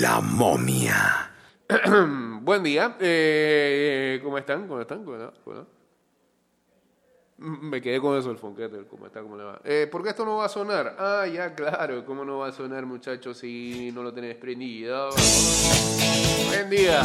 La momia. Buen día. Eh, ¿Cómo están? ¿Cómo están? ¿Cómo están? Me quedé con eso el fonquete, ¿cómo está? ¿Cómo le va? Eh, ¿Por qué esto no va a sonar? Ah, ya, claro. ¿Cómo no va a sonar, muchachos, si no lo tenés prendido? Buen día.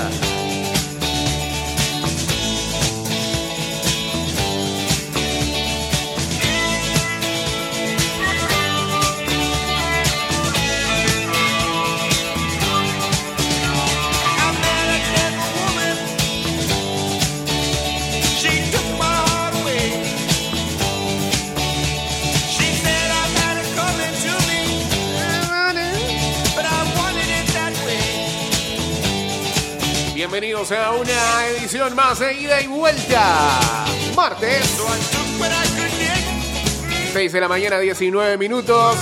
Bienvenidos a una edición más de ida y vuelta. Martes, So I took what I could get. 6 de la mañana, 19 minutos.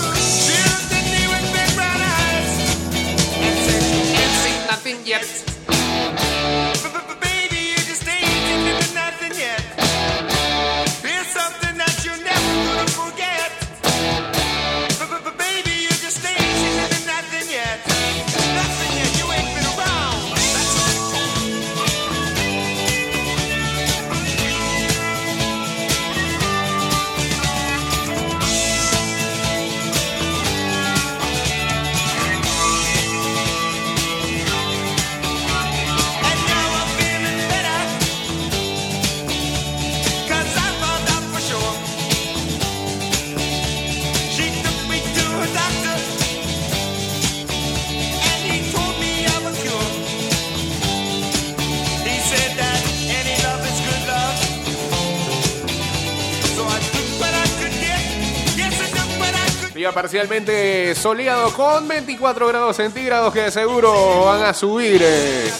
Parcialmente soleado con 24 grados centígrados que seguro van a subir eh,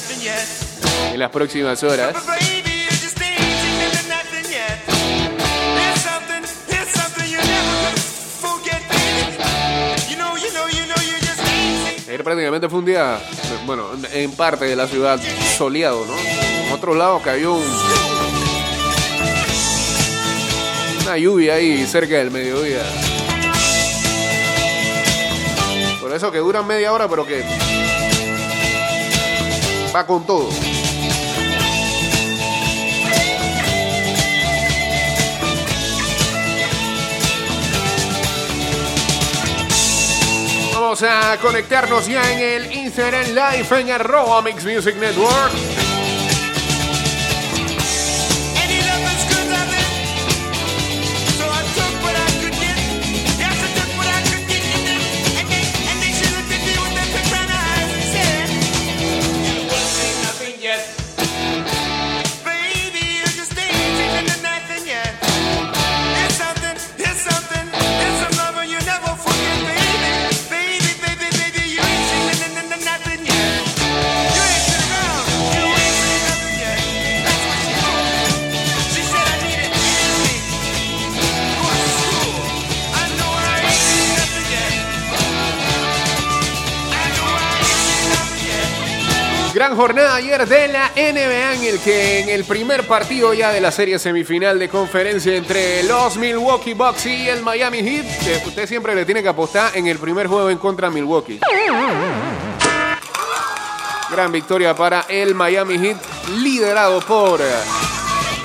en las próximas horas. Ayer prácticamente fue un día, bueno, en parte de la ciudad soleado, ¿no? En otro lado cayó un- una lluvia ahí cerca del mediodía. Eso que duran media hora, pero que va con todo. Vamos a conectarnos ya en el Instagram Live en arroba Mix Music Network. Ayer de la NBA en el que en el primer partido ya de la serie semifinal de conferencia entre los Milwaukee Bucks y el Miami Heat, que usted siempre le tiene que apostar en el primer juego en contra de Milwaukee. Gran victoria para el Miami Heat, liderado por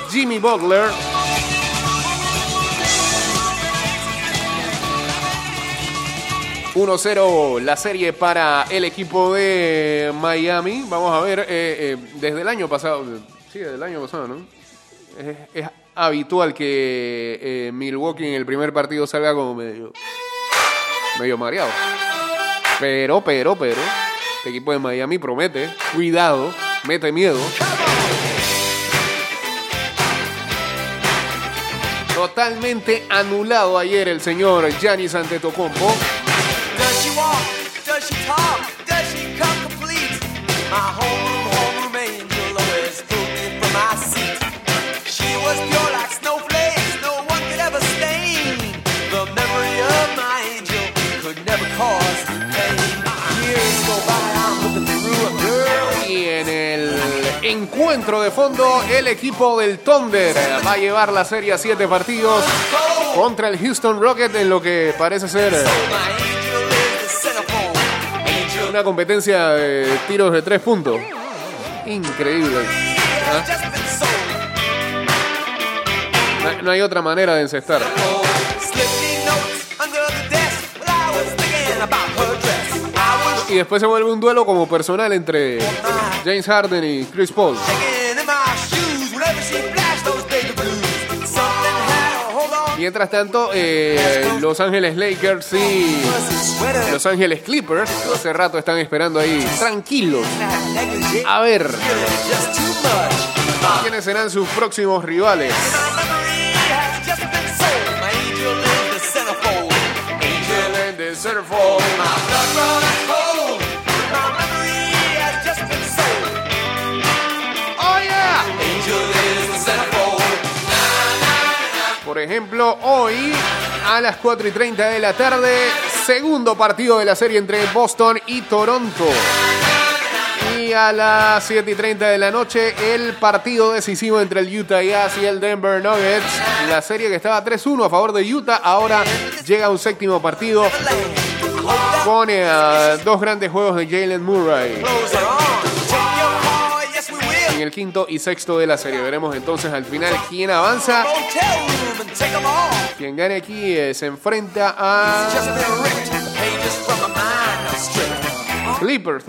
Jimmy Butler. ...1-0 la serie para el equipo de Miami. Vamos a ver, eh, eh, desde el año pasado... Sí, desde el año pasado, ¿no? Es, habitual que eh, Milwaukee en el primer partido salga como medio... Medio mareado. Pero, pero, pero... Este equipo de Miami promete. Cuidado. Mete miedo. Totalmente anulado ayer el señor Giannis Antetokounmpo. She walk? Does she talk? Does she come complete? My homeroom, homeroom angel always pulled me from my seat. She was pure like snowflakes, no one could ever stain. The memory of my angel could never cause pain. Years go by, I'm looking through a girl. Y en el encuentro de fondo, el equipo del Thunder va a llevar la serie a siete partidos contra el Houston Rocket en lo que parece ser Una competencia de tiros de tres puntos. Increíble. Sold. No, no hay otra manera de encestar. Y después se vuelve un duelo como personal entre James Harden y Chris Paul. Mientras tanto, eh, Los Ángeles Lakers y. Los Ángeles Clippers hace rato están esperando ahí tranquilos. A ver. ¿quiénes serán sus próximos rivales? Angel the ejemplo, hoy a las 4 y 30 de la tarde, segundo partido de la serie entre Boston y Toronto. Y a las 7 y 30 de la noche, el partido decisivo entre el Utah Jazz y el Denver Nuggets. La serie que estaba 3-1 a favor de Utah, ahora llega un séptimo partido con eh, dos grandes juegos de Jalen Murray. En el quinto y sexto de la serie. Veremos entonces al final quién avanza. Quien gane aquí eh, se enfrenta a Just been ripped.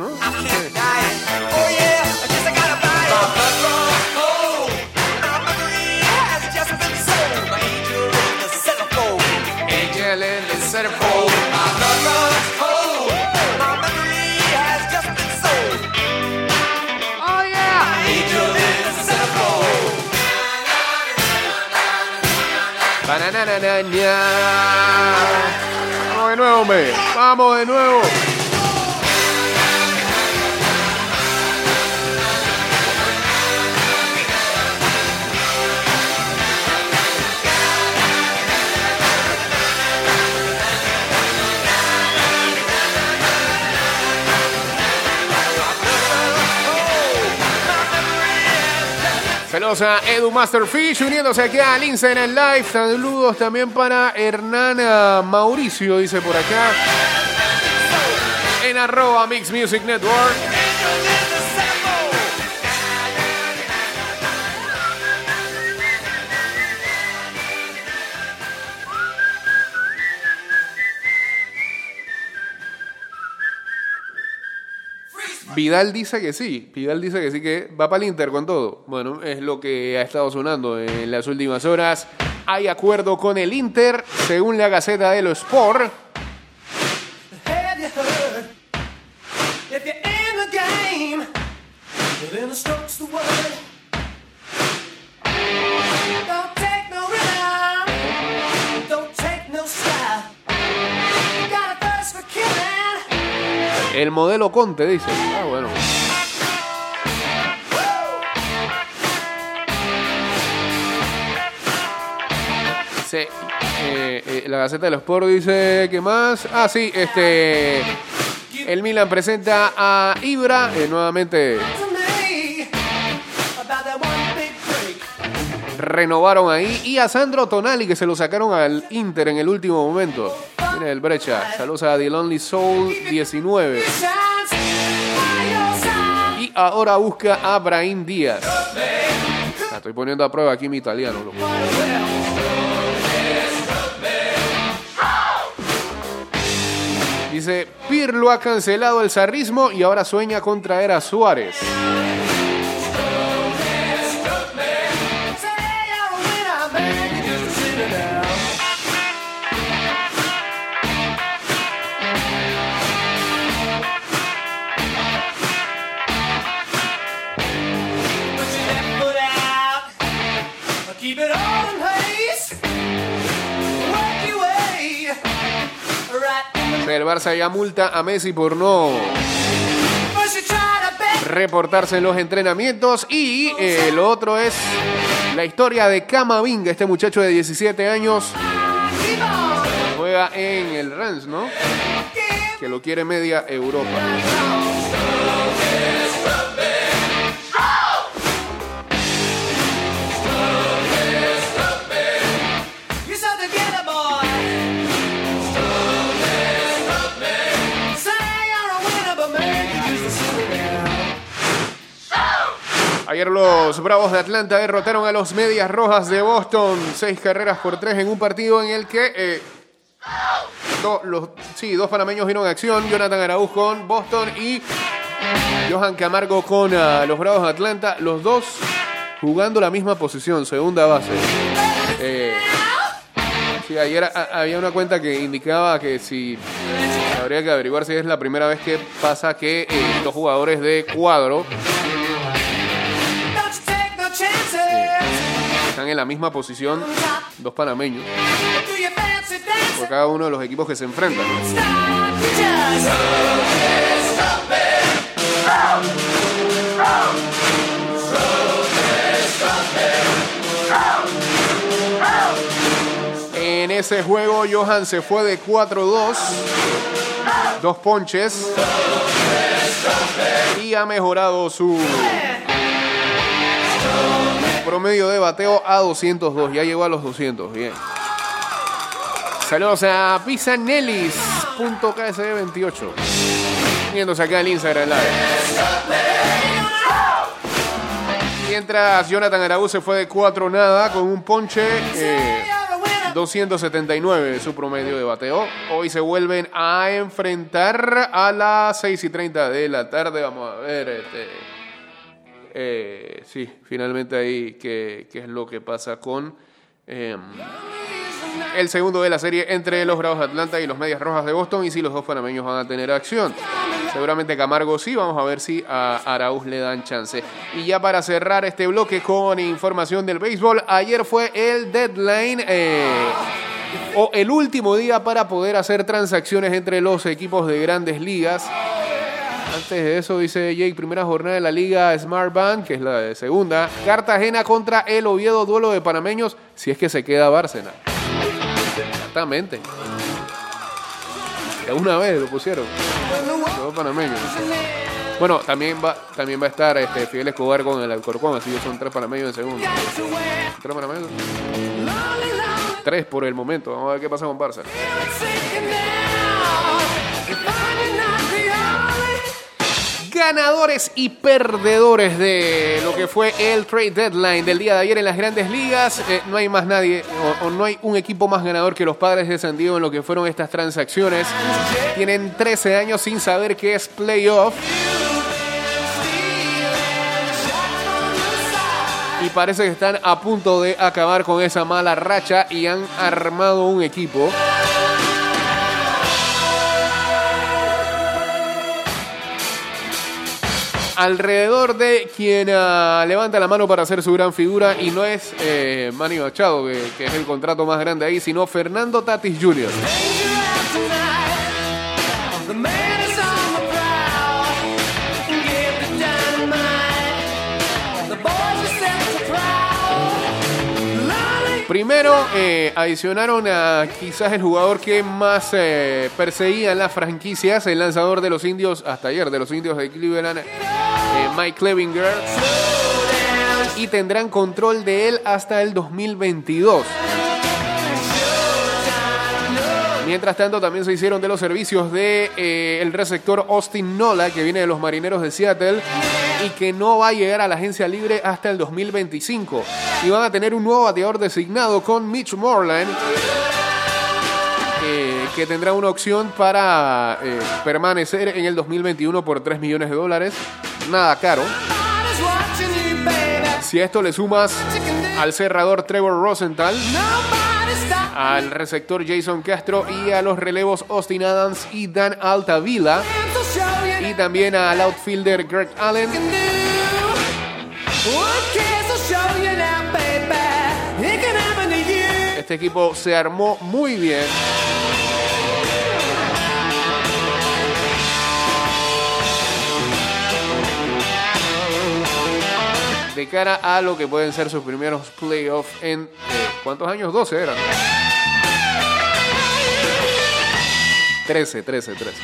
Vamos de nuevo, hombre. Vamos de nuevo. Saludos a Edu Masterfish uniéndose aquí al Insta en el live. Saludos también para Hernana Mauricio, dice por acá. En arroba Mix Music Network. Vidal dice que sí. Vidal dice que sí que va para el Inter con todo. Bueno, es lo que ha estado sonando en las últimas horas. Hay acuerdo con el Inter, según la Gaceta de los Sport. El modelo Conte dice. Ah, bueno. Sí, eh, eh, la Gaceta de los Sport dice que más. Ah, sí, este. El Milan presenta a Ibra eh, nuevamente. Renovaron ahí. Y a Sandro Tonali, que se lo sacaron al Inter en el último momento. El brecha. Saludos a The Lonely Soul 19. Shines by your side. Y ahora busca a Brahim Díaz. Estoy poniendo a prueba aquí mi italiano. loco. Dice, Pirlo ha cancelado el zarrismo y ahora sueña con traer a Suárez. El Barça ya multa a Messi por no reportarse en los entrenamientos. Y eh, lo otro es la historia de Camavinga, este muchacho de 17 años. Juega en el Rennes, ¿no? Que lo quiere media Europa. Ayer los Bravos de Atlanta derrotaron a los Medias Rojas de Boston. Seis carreras por tres en un partido en el que eh, los, sí, dos panameños vieron acción. Jonathan Araúz con Boston y Johan Camargo con ah, los Bravos de Atlanta. Los dos jugando la misma posición, segunda base. Eh, sí, ayer ah, había una cuenta que indicaba que si habría que averiguar si es la primera vez que pasa que eh, los jugadores de cuadro están en la misma posición, dos panameños, por cada uno de los equipos que se enfrentan. En ese juego, Johan se fue de 4-2, dos ponches, y ha mejorado su promedio de bateo a 202. Ya llegó a los 200. Bien. Saludos a pisanelis.ksd28. Viéndose acá en Instagram Live. Mientras Jonathan Araúz se fue de 4 nada con un ponche. eh, 279 su promedio de bateo. Hoy se vuelven a enfrentar a las 6 y 30 de la tarde. Vamos a ver. Este, eh, sí, finalmente ahí qué, es lo que pasa con eh, el segundo de la serie entre los Bravos de Atlanta y los Medias Rojas de Boston. Y si los dos panameños van a tener acción. Seguramente Camargo sí, vamos a ver si a Arauz le dan chance. Y ya para cerrar este bloque con información del béisbol, ayer fue el deadline eh, o el último día para poder hacer transacciones entre los equipos de grandes ligas. Antes de eso, dice Jake, primera jornada de la liga Smart Bank, que es la de segunda. Cartagena contra el Oviedo, duelo de panameños, si es que se queda Bárcena. Exactamente. De una vez lo pusieron. Panameños. Bueno, también va, también va a estar este, Fidel Escobar con el Alcorcón, así que son tres panameños en segundo. Tres panameños. Tres por el momento. Vamos a ver qué pasa con Barça. Ganadores y perdedores de lo que fue el trade deadline del día de ayer en las grandes ligas. Eh, no hay más nadie o, o no hay un equipo más ganador que los padres de San Diego en lo que fueron estas transacciones. Tienen 13 años sin saber qué es playoff. Y parece que están a punto de acabar con esa mala racha y han armado un equipo. Alrededor de quien ah, levanta la mano para hacer su gran figura y no es eh, Manny que es el contrato más grande ahí, sino Fernando Tatis Jr. Primero, eh, adicionaron a quizás el jugador que más eh, perseguía en las franquicias, el lanzador de los indios, hasta ayer, de los indios de Cleveland, eh, Mike Clevinger, y tendrán control de él hasta el 2022. Mientras tanto, también se hicieron de los servicios de eh, el receptor Austin Nola, que viene de los Marineros de Seattle y que no va a llegar a la agencia libre hasta el 2025. Y van a tener un nuevo bateador designado con Mitch Moreland, eh, que tendrá una opción para eh, permanecer en el 2021 por 3 millones de dólares. Nada caro. Si a esto le sumas al cerrador Trevor Rosenthal, al receptor Jason Castro y a los relevos Austin Adams y Dan Altavila. Y también al outfielder Greg Allen. Este equipo se armó muy bien. De cara a lo que pueden ser sus primeros playoffs en... eh, ¿Cuántos años? 12 eran. 13, 13, 13.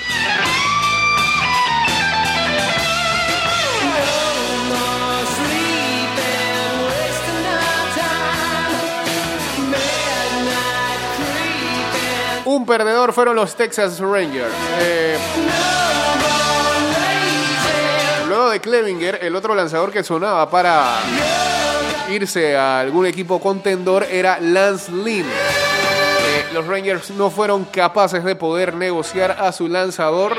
Un perdedor fueron los Texas Rangers. Eh, luego de Clevinger, el otro lanzador que sonaba para irse a algún equipo contendor era Lance Lynn. Eh, los Rangers no fueron capaces de poder negociar a su lanzador.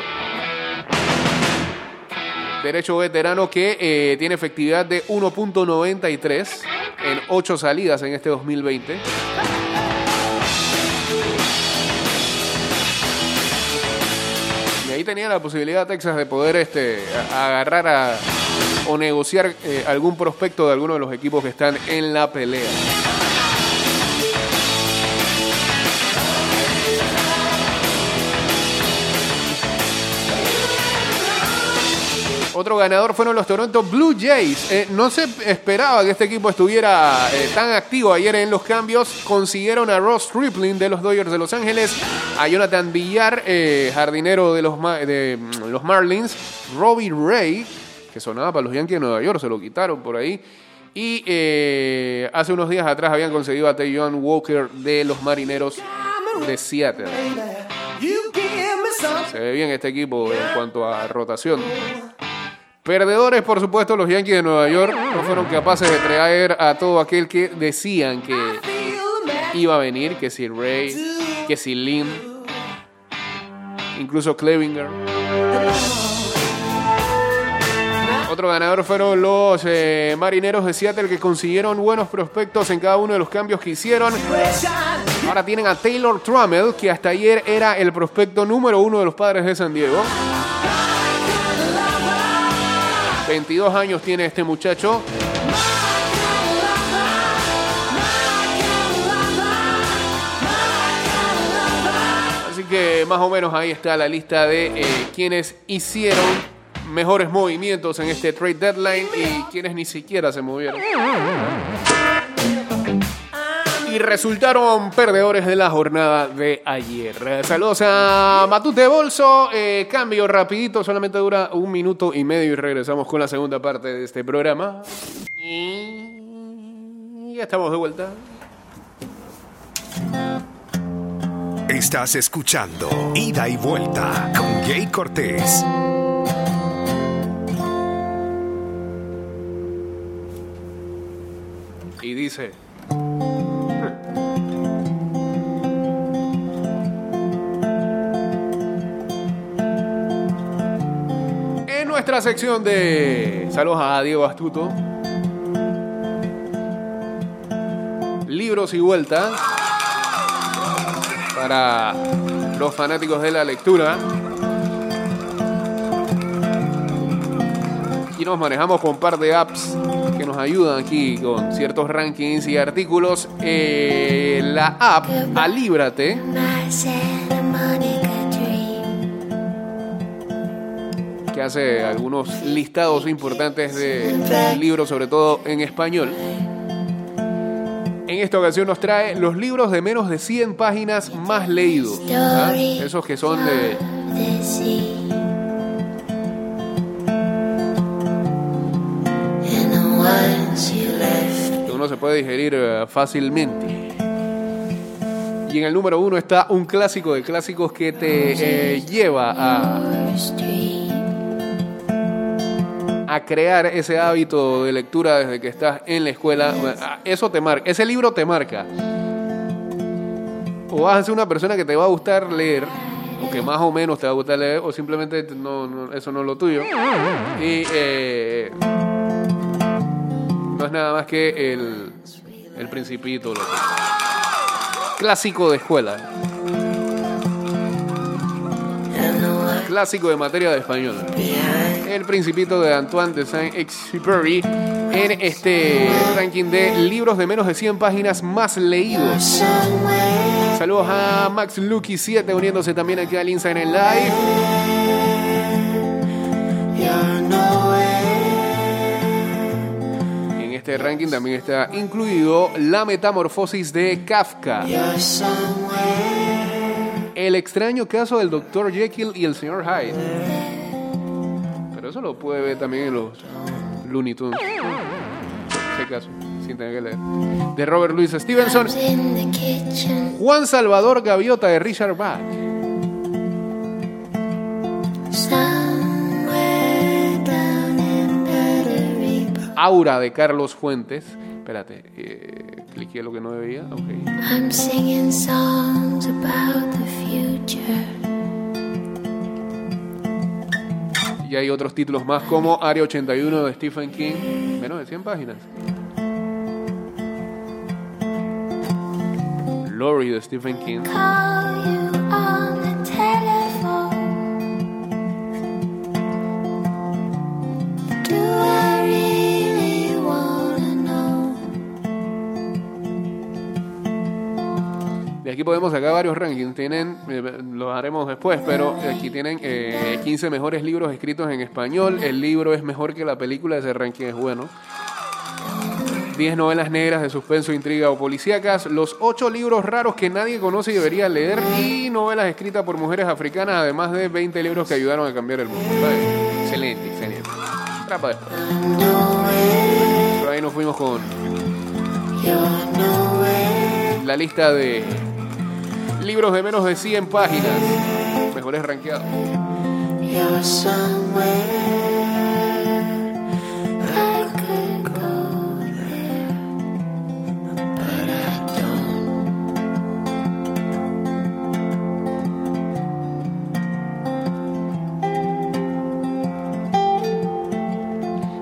Derecho veterano que eh, tiene efectividad de 1.93 en 8 salidas en este 2020. Ahí tenía la posibilidad Texas de poder este, agarrar a- o negociar eh, algún prospecto de alguno de los equipos que están en la pelea. Otro ganador fueron los Toronto Blue Jays. Eh, no se esperaba que este equipo estuviera eh, tan activo ayer en los cambios. Consiguieron a Ross Stripling de los Dodgers de Los Ángeles, a Jonathan Villar, eh, jardinero de los, de, mm, los Marlins, Robbie Ray, que sonaba para los Yankees de Nueva York, se lo quitaron por ahí. Y hace uunos días atrás habían conseguido a John Walker de los Marineros de Seattle. Se ve bien este equipo en cuanto a rotación. Perdedores, por supuesto, los Yankees de Nueva York no fueron capaces de traer a todo aquel que decían que iba a venir, que si Ray, que si Lynn, incluso Clevinger. Otro ganador fueron los eh, marineros de Seattle que consiguieron buenos prospectos en cada uno de los cambios que hicieron. Ahora tienen a Taylor Trammell, que hasta ayer era el prospecto número uno de los padres de San Diego. 22 años tiene este muchacho. Así que más o menos ahí está la lista de eh, quienes hicieron mejores movimientos en este trade deadline y quienes ni siquiera se movieron. Y resultaron perdedores de la jornada de ayer. Saludos a Matute Bolso. Eh, cambio rapidito, solamente dura un minuto y medio y regresamos con la segunda parte de este programa. Y ya estamos de vuelta. Estás escuchando Ida y Vuelta con Jay Cortés. Y dice... nuestra sección de saludos a Diego Astuto. Libros y vuelta para los fanáticos de la lectura. y nos manejamos con un par de apps que nos ayudan aquí con ciertos rankings y artículos. Eh, la app Alíbrate que hace algunos listados importantes de libros, sobre todo en español. En esta ocasión nos trae los libros de menos de 100 páginas más leídos. ¿ah? Esos que son de que uno se puede digerir eh, fácilmente. Y en el número uno está un clásico de clásicos que te eh, lleva a. a crear ese hábito de lectura desde que estás en la escuela. Ah, Eso te marca, ese libro te marca. O vas a ser una persona que te va a gustar leer, o que más o menos te va a gustar leer, o simplemente no, no- eso no es lo tuyo. Y eh, no es nada más que el, el principito. Clásico de escuela. Clásico de materia de español. El Principito de Antoine de Saint-Exupéry en este ranking de libros de menos de 100 páginas más leídos. Saludos a Max Lucky 7 uniéndose también aquí al Inside en Live. En este ranking también está incluido La Metamorfosis de Kafka. El extraño caso del Dr. Jekyll y el Sr. Hyde. Pero eso lo puede ver también en los Looney Tunes. Ese caso, sin tener que leer. De Robert Louis Stevenson. Juan Salvador Gaviota de Richard Bach. Aura de Carlos Fuentes. Espérate, eh, cliqué lo que no debía. ok. I'm singing songs about the future. Y hay otros títulos más como Área 81 de Stephen King. Menos de 100 páginas. Lori de Stephen King. Do De aquí podemos sacar varios rankings. Tienen, eh, los haremos después, pero aquí tienen eh, 15 mejores libros escritos en español. El libro es mejor que la película, ese ranking es bueno. 10 novelas negras de suspenso, intriga o policíacas. Los 8 libros raros que nadie conoce y debería leer. Y novelas escritas por mujeres africanas, además de 20 libros que ayudaron a cambiar el mundo. Vale. Excelente, excelente. Trapa después. Pero ahí nos fuimos con la lista de libros de menos de 100 páginas. Mejores rankeados.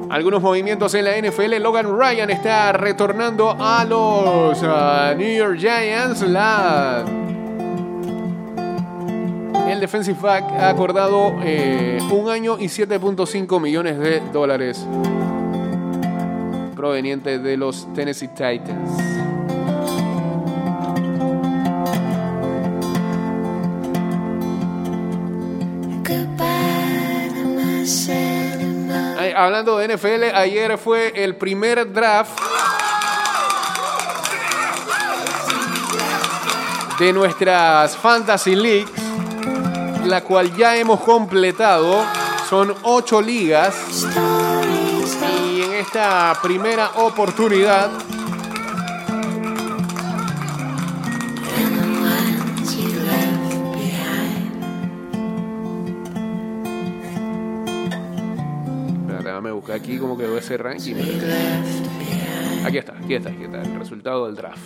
Algunos movimientos en la NFL. Logan Ryan está retornando a los ah, New York Giants. La... El defensive back ha acordado eh, un año y 7.5 millones de dólares provenientes de los Tennessee Titans. Hablando de NFL, ayer fue el primer draft de nuestras Fantasy Leagues, la cual ya hemos completado. Son ocho ligas y en esta primera oportunidad aquí cómo quedó ese ranking. Aquí está, aquí está, aquí está, el resultado del draft.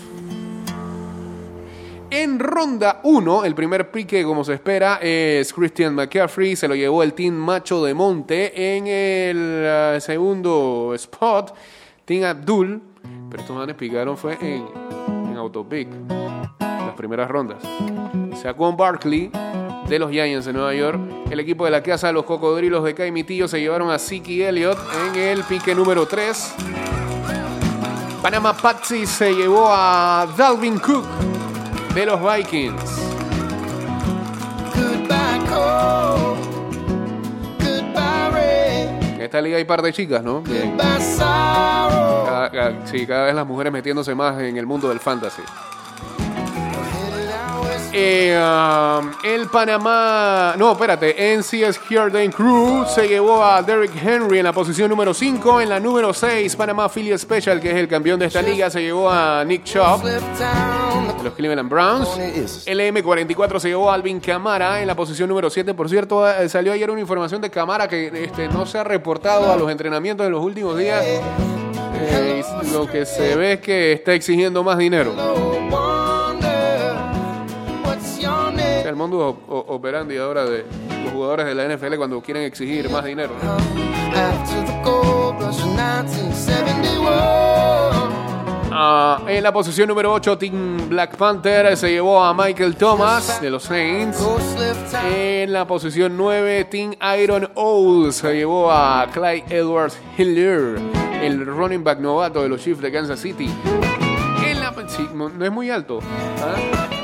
En ronda 1, el primer pique, como se espera, es Christian McCaffrey. Se lo llevó el Team Macho de Monte. En el ah, segundo spot, Team Abdul. Pero estos manes picaron fue en, en Autopic. Las primeras rondas. Saquon Barkley de los Giants de Nueva York. El equipo de la casa, los cocodrilos de Caimitillo, se llevaron a Siki Elliott en el pique número 3. Panama Patsy se llevó a Dalvin Cook de los Vikings. En esta liga hay par de chicas, ¿no? Cada, cada- sí, cada vez las mujeres metiéndose más en el mundo del fantasy. Eh, um, el Panamá. No, espérate. NCS Jordan Crew se llevó a Derrick Henry en la posición número 5. En la número 6, Panamá Philly Special, que es el campeón de esta liga, se llevó a Nick Chubb de los Cleveland Browns. El M44 se llevó a Alvin Camara en la posición número 7. Por cierto, eh, salió ayer una información de Camara que este, no se ha reportado a los entrenamientos en los últimos días. Eh, lo que se ve es que está exigiendo más dinero. El mundo operandi ahora de los jugadores de la NFL cuando quieren exigir más dinero. ¿no? After the gold rush of 1971. Ah, en la posición número 8, Team Black Panther se llevó a Michael Thomas de los Saints. En la posición 9, Team Iron Owl se llevó a Clyde Edwards Hiller, el running back novato de los Chiefs de Kansas City. En la, sí, no, no es muy alto. ¿ah?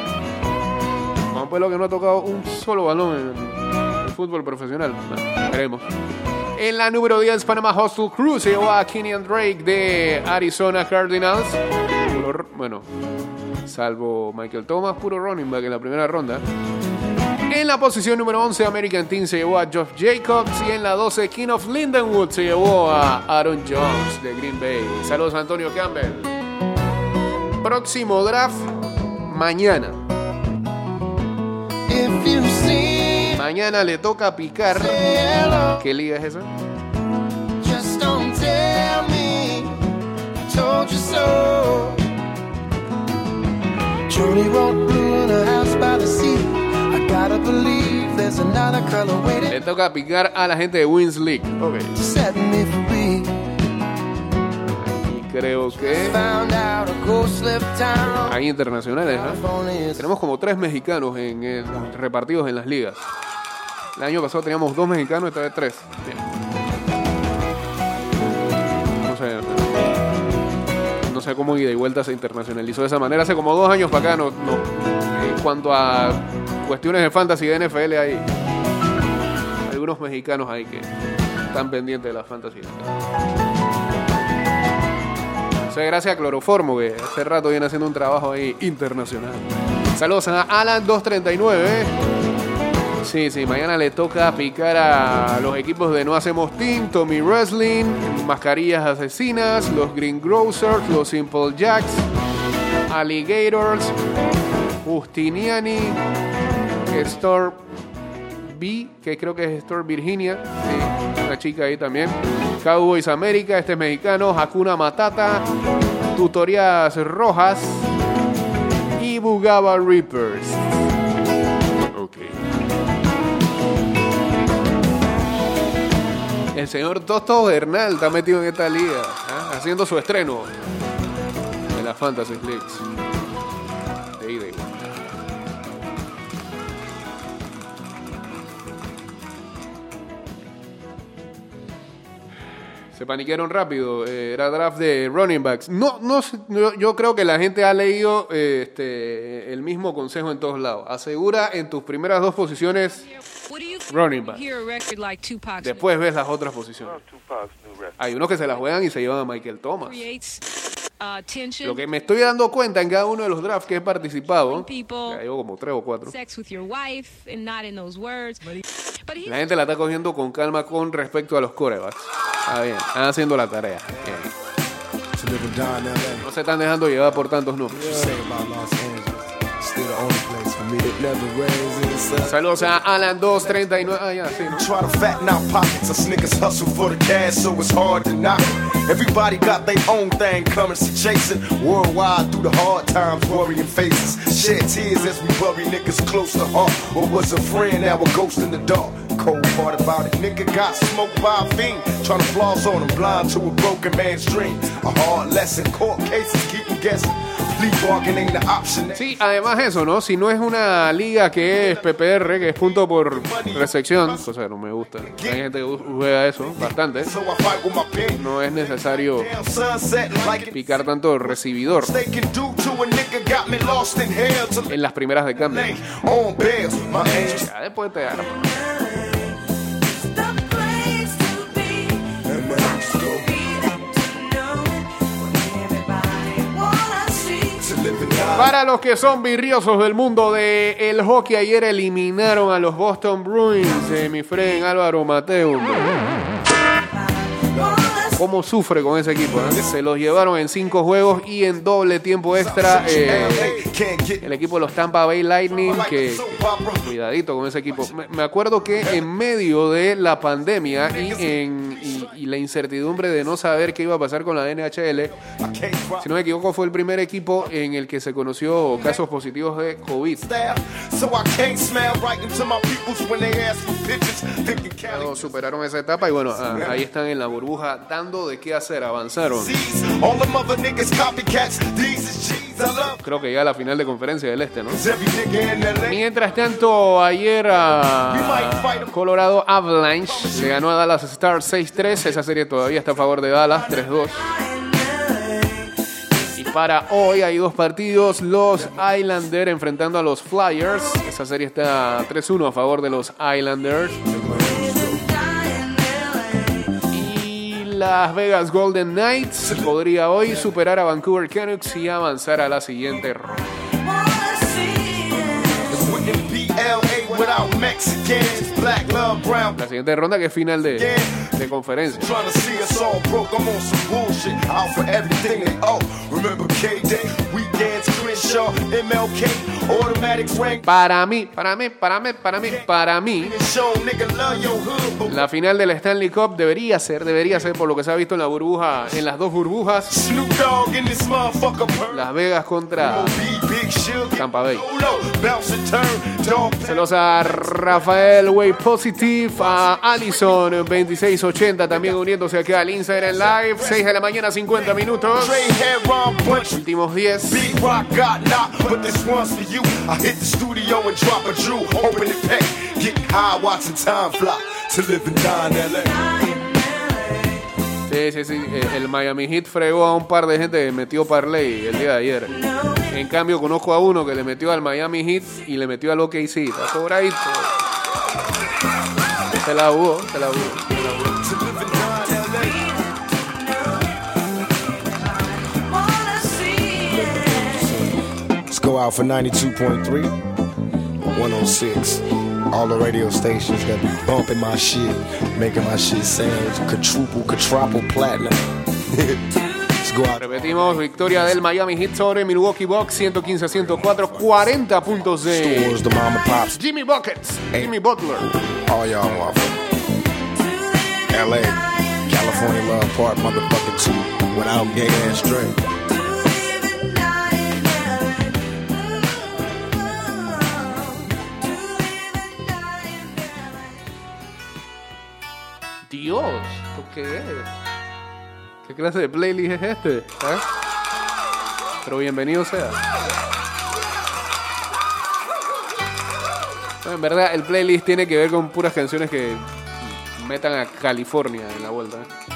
Vamos pues lo que no ha tocado un solo balón en el fútbol profesional. Bueno, veremos. En la número 10, Panama Hostel Crew se llevó a Kenyan Drake de Arizona Cardinals. Bueno, salvo Michael Thomas, puro running back en la primera ronda. En la posición número 11, American Team se llevó a Geoff Jacobs. Y en la 12, King of Lindenwood se llevó a Aaron Jones de Green Bay. Saludos Antonio Campbell. Próximo draft, mañana. Mañana le toca picar. ¿Qué liga es esa? just don't tell me want you so. Truly won't ruin a house by the sea. I gotta believe there's another color waiting Le toca picar a la gente de Wins League. Ok. to set me free. Y creo que hay internacionales, it's Tenemos como tres mexicanos en el- repartidos en las ligas. El año pasado teníamos dos mexicanos, esta vez tres. Bien. No sé. No sé cómo ida y vuelta se internacionalizó de esa manera. Hace como dos años para acá, no, no. En cuanto a cuestiones de fantasy de NFL, hay algunos mexicanos ahí que están pendientes de la fantasy. O sea, gracias a Cloroformo, que hace rato viene haciendo un trabajo ahí internacional. Saludos a Alan239. Sí, sí, mañana le toca picar a los equipos de No Hacemos Team, Tommy Wrestling, Mascarillas Asesinas, los Green Grocers, los Simple Jacks, Alligators, Justiniani, Store B, que creo que es Store Virginia, sí, una chica ahí también, Cowboys América, este es mexicano, Hakuna Matata, Tutorías Rojas y Bugaba Reapers. El señor Toto Bernal está metido en esta liga, ¿ah? haciendo su estreno en la Fantasy Leagues. De ida y vuelta. Se paniquearon rápido. eh, era draft de running backs. No, no, yo creo que la gente ha leído eh, este, el mismo consejo en todos lados. Asegura en tus primeras dos posiciones, Running back. después ves las otras posiciones. Hay unos que se la juegan y se llevan a Michael Thomas. uh, Lo que me estoy dando cuenta en cada uno de los drafts que he participado, ya llevo como tres o cuatro, sex with your wife, and not in those words. But he, la gente la está cogiendo con calma con respecto a los corebacks. Está bien, están haciendo la tarea. Bien. No se están dejando llevar por tantos números. Saludos a Alan239. Ah, ya, sí, ¿no? Try to fatten our pockets. Us niggas hustle for the cash, so it's hard to knock. Everybody got their own thing coming, so chasing worldwide through the hard times, worrying faces. Shed tears as we bury niggas close to heart. What was a friend, now a ghost in the dark. Cold part about it, nigga got smoked by a fiend. Trying to floss on him, blind to a broken man's dream. A hard lesson, court cases keep him guessing. Sí, además eso, ¿no? Si no es una liga que es PPR, que es punto por recepción, cosa que no me gusta. Hay gente que juega eso bastante. No es necesario picar tanto recibidor en las primeras de cambio. Ya después te arma. Para los que son virriosos del mundo del el hockey, ayer eliminaron a los Boston Bruins de mi friend Álvaro Mateo. ¿Cómo sufre con ese equipo? eh? Se los llevaron en cinco juegos y en doble tiempo extra. eh, el equipo de los Tampa Bay Lightning, que cuidadito con ese equipo. Me, me acuerdo que en medio de la pandemia y, en, y, y la incertidumbre de no saber qué iba a pasar con la NHL, si no me equivoco, fue el primer equipo en el que se conoció casos positivos de COVID. Luego superaron esa etapa y bueno, ah, ahí están en la burbuja de qué hacer, avanzaron. Creo que ya la final de conferencia del Este, ¿no? Mientras tanto, ayer a Colorado Avalanche le ganó a Dallas Stars 6-3. Esa serie todavía está a favor de Dallas 3-2. Y para hoy hay dos partidos. Los Islanders enfrentando a los Flyers. Esa serie está 3-1 a favor de los Islanders. Las Vegas Golden Knights podría hoy superar a Vancouver Canucks y avanzar a la siguiente ronda. LA La siguiente ronda que es final de, de conferencia. Trying to see us all broke, I'm on some bullshit. Out for everything they owe. Remember K-Day, weekends, Crenshaw, MLK, automatic rank. Para mí, para mí, para mí, para mí, para mí, la final del Stanley Cup debería ser, debería ser por lo que se ha visto en la burbuja, en las dos burbujas. Las Vegas contra. Tampa Bay. Turn, dog. Saludos a Rafael Way Positive, a Allison 2680 también uniéndose aquí al Instagram Live, 6 de la mañana 50 minutos, últimos 10. Big Rock got knocked, but this one's for you. I hit the studio and drop a Drew, open it pack, get high, watching time fly to live and die in LA. Sí, sí, sí. eh, El Miami Heat fregó a un par de gente que metió parlay el día de ayer. En cambio, conozco a uno que le metió al Miami Heat y le metió al OKC. Está cobradito. Se la hubo, se la hubo. Let's go out for 92.3, 106. All the radio stations that be bumping my shit, making my shit sound quadruple, quadruple platinum. Let's go out. Repetimos, victoria del Miami Heat sobre Milwaukee Bucks, 115-104, 40 puntos de Stores, the mama pops, Jimmy Buckets, Jimmy Butler. all y'all motherfuckers. LA, California Love Park, motherfucker two, without gay ass straight. Dios, ¿por qué? ¿Qué clase de playlist es este? ¿Eh? Pero bienvenido sea. En verdad, el playlist tiene que ver con puras canciones que metan a California en la vuelta. ¿eh?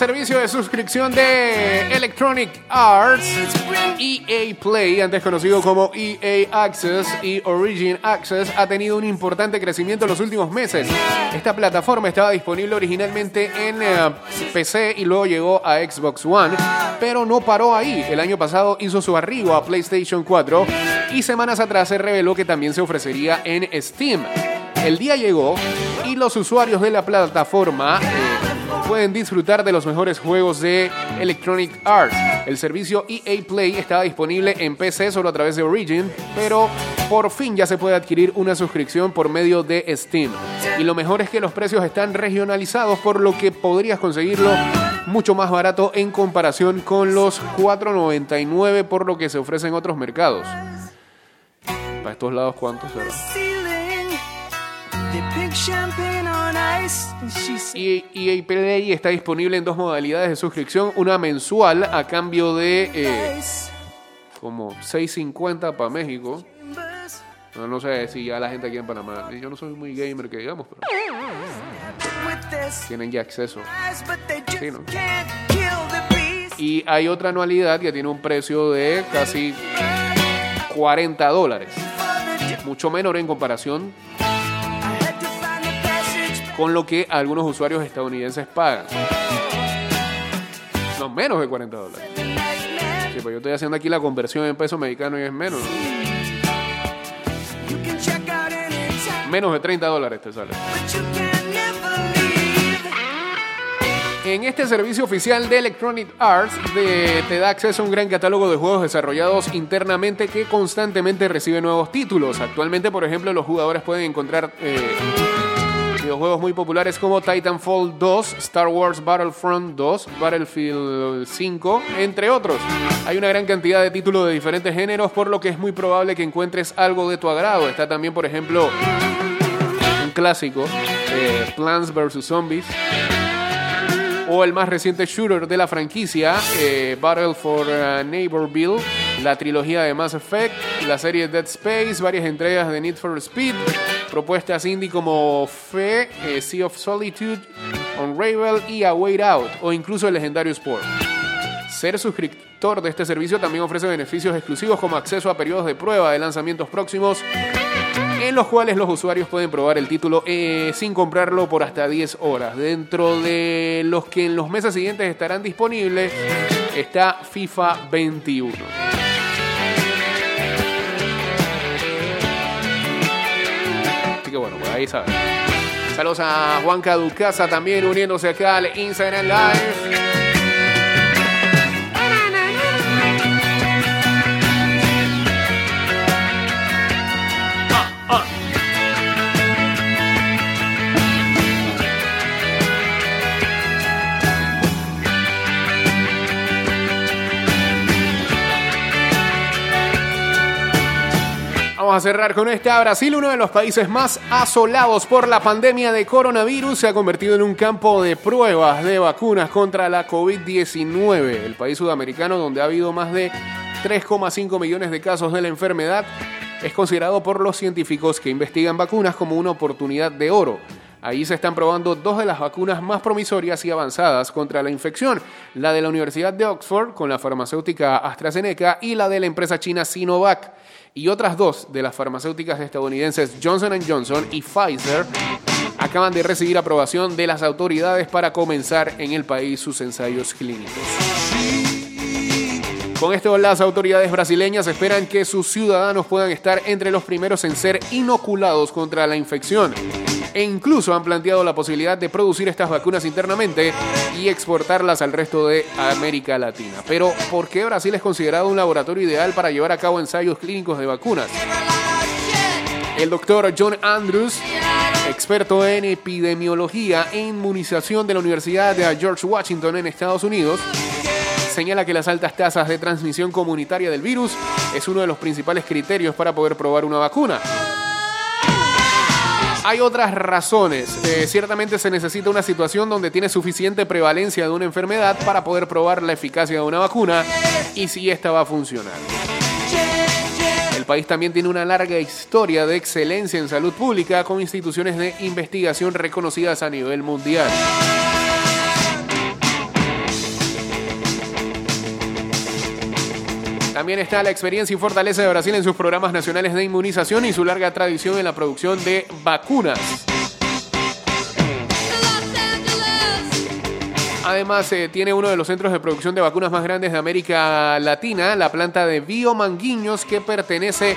Servicio de suscripción de Electronic Arts, EA Play, antes conocido como EA Access y Origin Access, ha tenido un importante crecimiento en los últimos meses. Esta plataforma estaba disponible originalmente en eh, PC y luego llegó a Xbox One, pero no paró ahí. El año pasado hizo su arribo a PlayStation 4 y semanas atrás se reveló que también se ofrecería en Steam. El día llegó y los usuarios de la plataforma eh, pueden disfrutar de los mejores juegos de Electronic Arts. El servicio EA Play estaba disponible en PC solo a través de Origin, pero por fin ya se puede adquirir una suscripción por medio de Steam. Y lo mejor es que los precios están regionalizados, por lo que podrías conseguirlo mucho más barato en comparación con los 4.99 por lo que se ofrece en otros mercados. Para estos lados, ¿cuántos será? Y EA Play está disponible en dos modalidades de suscripción, una mensual a cambio de eh, "Ice como 6.50 para México. No, no sé si ya la gente aquí en Panamá, yo no soy muy gamer que digamos, pero tienen ya acceso. eyes, but they just Sí, ¿no? can't kill the beast." Y hay otra anualidad que tiene un precio de casi 40 dólares, mucho menor en comparación con lo que algunos usuarios estadounidenses pagan. No, menos de 40 dólares. Sí, pues yo estoy haciendo aquí la conversión en peso mexicano y es menos. Menos de 30 dólares te sale. En este servicio oficial de Electronic Arts te da acceso a un gran catálogo de juegos desarrollados internamente que constantemente recibe nuevos títulos. Actualmente, por ejemplo, los jugadores pueden encontrar eh, videojuegos muy populares como Titanfall 2, Star Wars Battlefront 2, Battlefield 5, entre otros. Hay una gran cantidad de títulos de diferentes géneros, por lo que es muy probable que encuentres algo de tu agrado. Está también, por ejemplo, un clásico, eh, Plants vs. Zombies o el más reciente shooter de la franquicia, eh, Battle for uh, Neighborville, la trilogía de Mass Effect, la serie Dead Space, varias entregas de Need for Speed, propuestas indie como Fe, eh, Sea of Solitude, Unravel y A Way Out, o incluso el legendario Sport. Ser suscriptor de este servicio también ofrece beneficios exclusivos como acceso a periodos de prueba de lanzamientos próximos en los cuales los usuarios pueden probar el título eh, sin comprarlo por hasta 10 horas. Dentro de los que en los meses siguientes estarán disponibles está FIFA 21. Así que bueno, pues ahí saben. Saludos a Juan Caducaza también uniéndose acá al Instagram Live. A cerrar con esta. Brasil, uno de los países más asolados por la pandemia de coronavirus, se ha convertido en un campo de pruebas de vacunas contra la COVID-19. El país sudamericano, donde ha habido más de 3,5 millones de casos de la enfermedad, es considerado por los científicos que investigan vacunas como una oportunidad de oro. Ahí se están probando dos de las vacunas más promisorias y avanzadas contra la infección, la de la Universidad de Oxford con la farmacéutica AstraZeneca y la de la empresa china Sinovac. Y otras dos de las farmacéuticas estadounidenses Johnson Johnson y Pfizer acaban de recibir aprobación de las autoridades para comenzar en el país sus ensayos clínicos. Con esto, las autoridades brasileñas esperan que sus ciudadanos puedan estar entre los primeros en ser inoculados contra la infección. E incluso han planteado la posibilidad de producir estas vacunas internamente y exportarlas al resto de América Latina. Pero, ¿por qué Brasil es considerado un laboratorio ideal para llevar a cabo ensayos clínicos de vacunas? El doctor John Andrews, experto en epidemiología e inmunización de la Universidad de George Washington en Estados Unidos, señala que las altas tasas de transmisión comunitaria del virus es uno de los principales criterios para poder probar una vacuna. Hay otras razones. Eh, ciertamente se necesita una situación donde tiene suficiente prevalencia de una enfermedad para poder probar la eficacia de una vacuna y si esta va a funcionar. El país también tiene una larga historia de excelencia en salud pública con instituciones de investigación reconocidas a nivel mundial. También está la experiencia y fortaleza de Brasil en sus programas nacionales de inmunización y su larga tradición en la producción de vacunas. Además eh, tiene uno de los centros de producción de vacunas más grandes de América Latina, la planta de Biomanguiños, que pertenece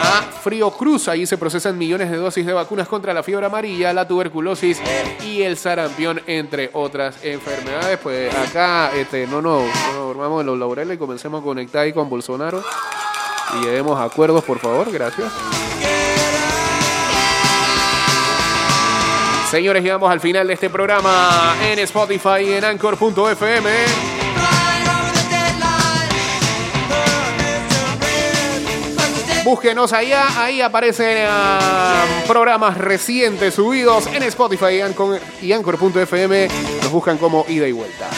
a Frío Cruz. Ahí se procesan millones de dosis de vacunas contra la fiebre amarilla, la tuberculosis y el sarampión, entre otras enfermedades. Pues acá este, no nos no, dormamos en los laureles y comencemos a conectar ahí con Bolsonaro y lleguemos acuerdos, por favor. Gracias. Señores, llegamos al final de este programa en Spotify y en Anchor.fm. Búsquenos allá, ahí aparecen ah, programas recientes subidos en Spotify y Anchor- y Anchor.fm. Nos buscan como ida y vuelta.